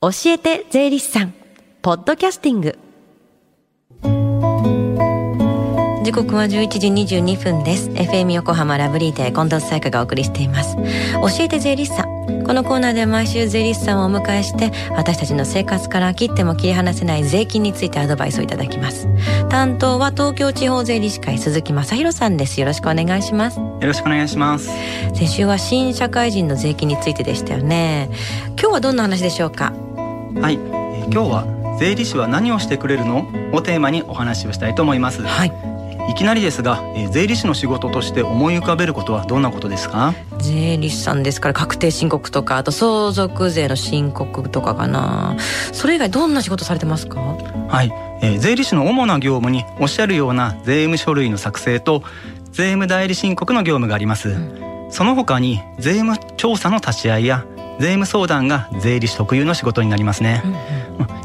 教えて税理士さん。ポッドキャスティング。時刻は11時22分です。FM 横浜ラブリーで近藤沙耶香がお送りしています。教えて税理士さん。このコーナーでは毎週税理士さんをお迎えして私たちの生活から切っても切り離せない税金についてアドバイスをいただきます。担当は東京地方税理士会鈴木正弘さんです。よろしくお願いします。よろしくお願いします。先週は新社会人の税金についてでしたよね。今日はどんな話でしょうか？はい、えー、今日は税理士は何をしてくれるの？をテーマにお話をしたいと思います。はい。いきなりですが、えー、税理士の仕事として思い浮かべることはどんなことですか？税理士さんですから確定申告とかあと相続税の申告とかかな。それ以外どんな仕事されてますか？はい、えー、税理士の主な業務におっしゃるような税務書類の作成と税務代理申告の業務があります、うん、その他に税務調査の立ち会いや税務相談が税理士特有の仕事になりますね、うんうん、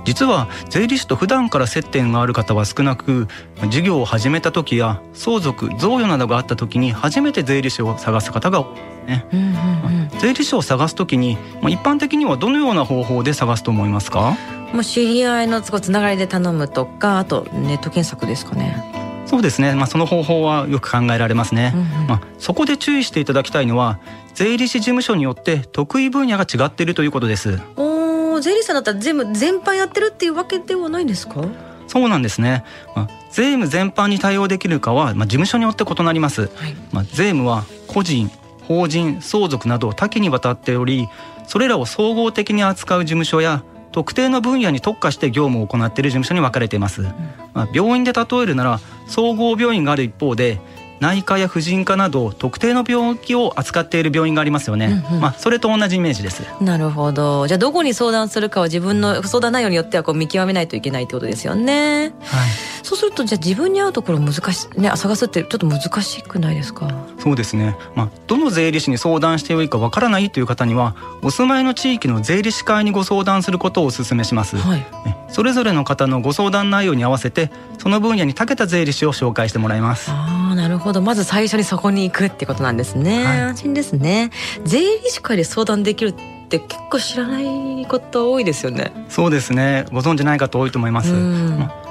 実は税理士と普段から接点がある方は少なく事業を始めた時や相続贈与などがあった時に初めて税理士を探す方が多いね、うんうんうん、税理士を探す時に一般的にはどのような方法で探すと思いますか？もう知り合いのつながりで頼むとかあとネット検索ですかねそうですね、まあ、その方法はよく考えられますね、うんうん、まあ、そこで注意していただきたいのは税理士事務所によって得意分野が違っているということです。お税理士さんだったら全部全般やってるっていうわけではないんですか？そうなんですね、まあ、税務全般に対応できるかは、まあ、事務所によって異なります、はい、まあ、税務は個人法人相続など多岐にわたっておりそれらを総合的に扱う事務所や特定の分野に特化して業務を行っている事務所に分かれています、うん、まあ、病院で例えるなら総合病院がある一方で内科や婦人科など特定の病気を扱っている病院がありますよね、うんうん、まあそれと同じイメージです。なるほど。じゃあどこに相談するかは自分の相談内容によってはこう見極めないといけないってことですよね。はい。そうするとじゃあ自分に合うところ難しいね探すってちょっと難しくないですか？そうですね。まあどの税理士に相談していいかわからないという方にはお住まいの地域の税理士会にご相談することをお勧めします、はい、それぞれの方のご相談内容に合わせてその分野に長けた税理士を紹介してもらいますなるほど。まず最初にそこに行くってことなんですね、はい、安心ですね。税理士会で相談できるって結構知らないこと多いですよね。そうですね。ご存知ない方多いと思います、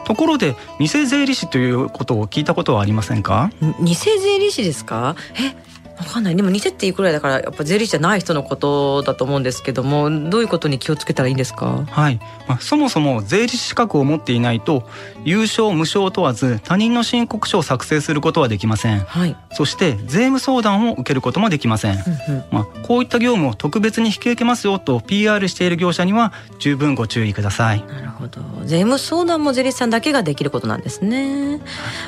ところで偽税理士ということを聞いたことはありませんか？偽税理士ですか？えわかんない。でも似てっていうくらいだからやっぱ税理士じゃない人のことだと思うんですけどもどういうことに気をつけたらいいんですか？はい、まあ、そもそも税理士資格を持っていないと優勝無償問わず他人の申告書を作成することはできません、はい、そして税務相談を受けることもできません、うんうん、まあ、こういった業務を特別に引き受けますよと PR している業者には十分ご注意ください。なるほど。税務相談も税理士さんだけができることなんですね。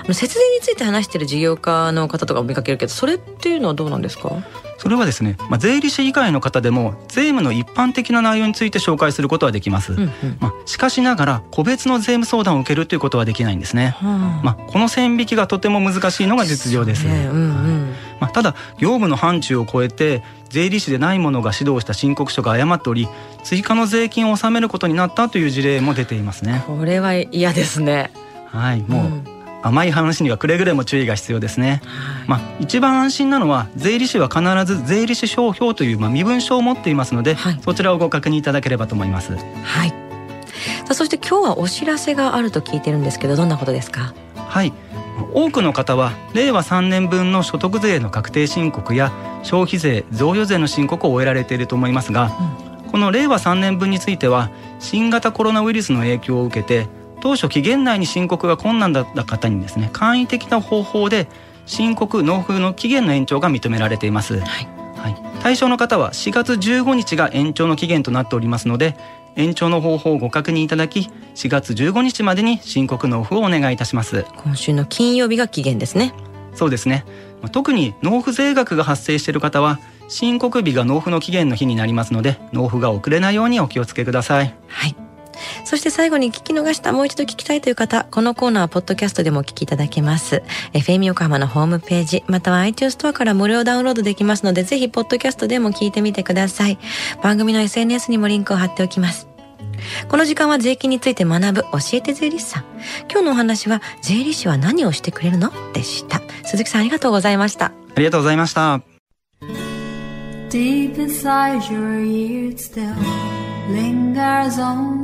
あの節税について話している事業家の方とかを見かけるけどそれっていうのはどうなんですか？それはですね、まあ、税理士以外の方でも税務の一般的な内容について紹介することはできます、うんうん、まあ、しかしながら個別の税務相談を受けるということはできないんですね、はあ、まあ、この線引きがとても難しいのが実情です、ね。うんうん。まあ、ただ業務の範疇を超えて税理士でない者が指導した申告書が誤っており追加の税金を納めることになったという事例も出ていますね。これは嫌ですね。はいもう、うん甘い話にはくれぐれも注意が必要ですね、まあ、一番安心なのは税理士は必ず税理士商標というまあ身分証を持っていますので、はい、そちらをご確認いただければと思います。はい。さあそして今日はお知らせがあると聞いてるんですけどどんなことですか？はい。多くの方は令和3年分の所得税の確定申告や消費税贈与税の申告を終えられていると思いますが、うん、この令和3年分については新型コロナウイルスの影響を受けて当初期限内に申告が困難だった方にですね簡易的な方法で申告納付の期限の延長が認められています、はい。はい、対象の方は4月15日が延長の期限となっておりますので延長の方法をご確認いただき4月15日までに申告納付をお願いいたします。今週の金曜日が期限ですね。そうですね。特に納付税額が発生している方は申告日が納付の期限の日になりますので納付が遅れないようにお気をつけください。はいそして最後に聞き逃したもう一度聞きたいという方、このコーナーはポッドキャストでもお聞きいただけます。FM 横浜のホームページ、または iTunes ストアから無料ダウンロードできますので、ぜひポッドキャストでも聞いてみてください。番組の SNS にもリンクを貼っておきます。この時間は税金について学ぶ教えて税理士さん。今日のお話は税理士は何をしてくれるの？でした。鈴木さんありがとうございました。ありがとうございました。Deep inside your ears still lingers on.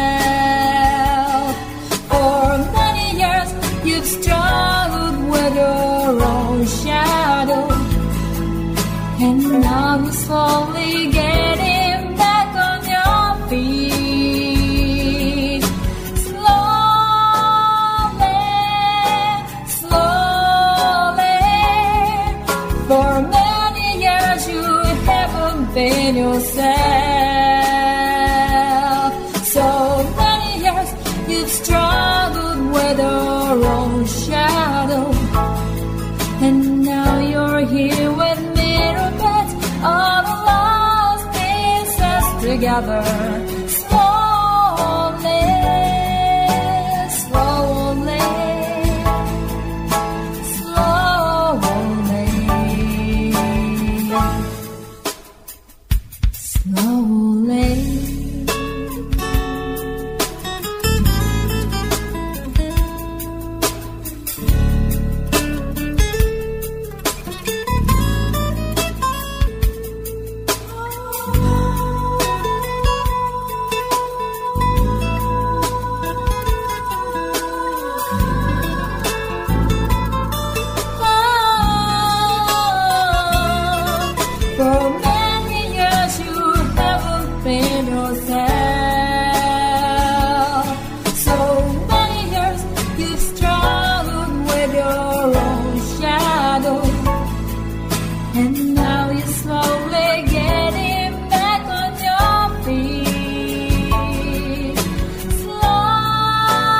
You're slowly getting back on your feet. Slowly, slowly. For many years you haven't been yourself. So many years you've struggled with your own together. And now you're slowly getting back on your feet. Slowly,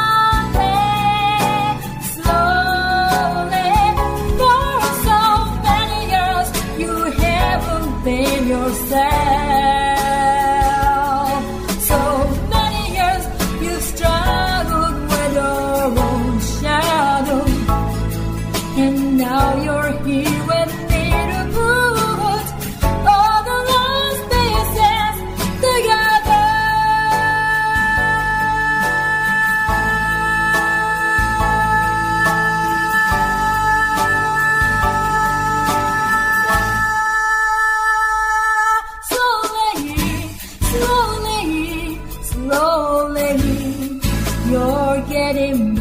slowly. For so many years you haven't been yourself. Getting.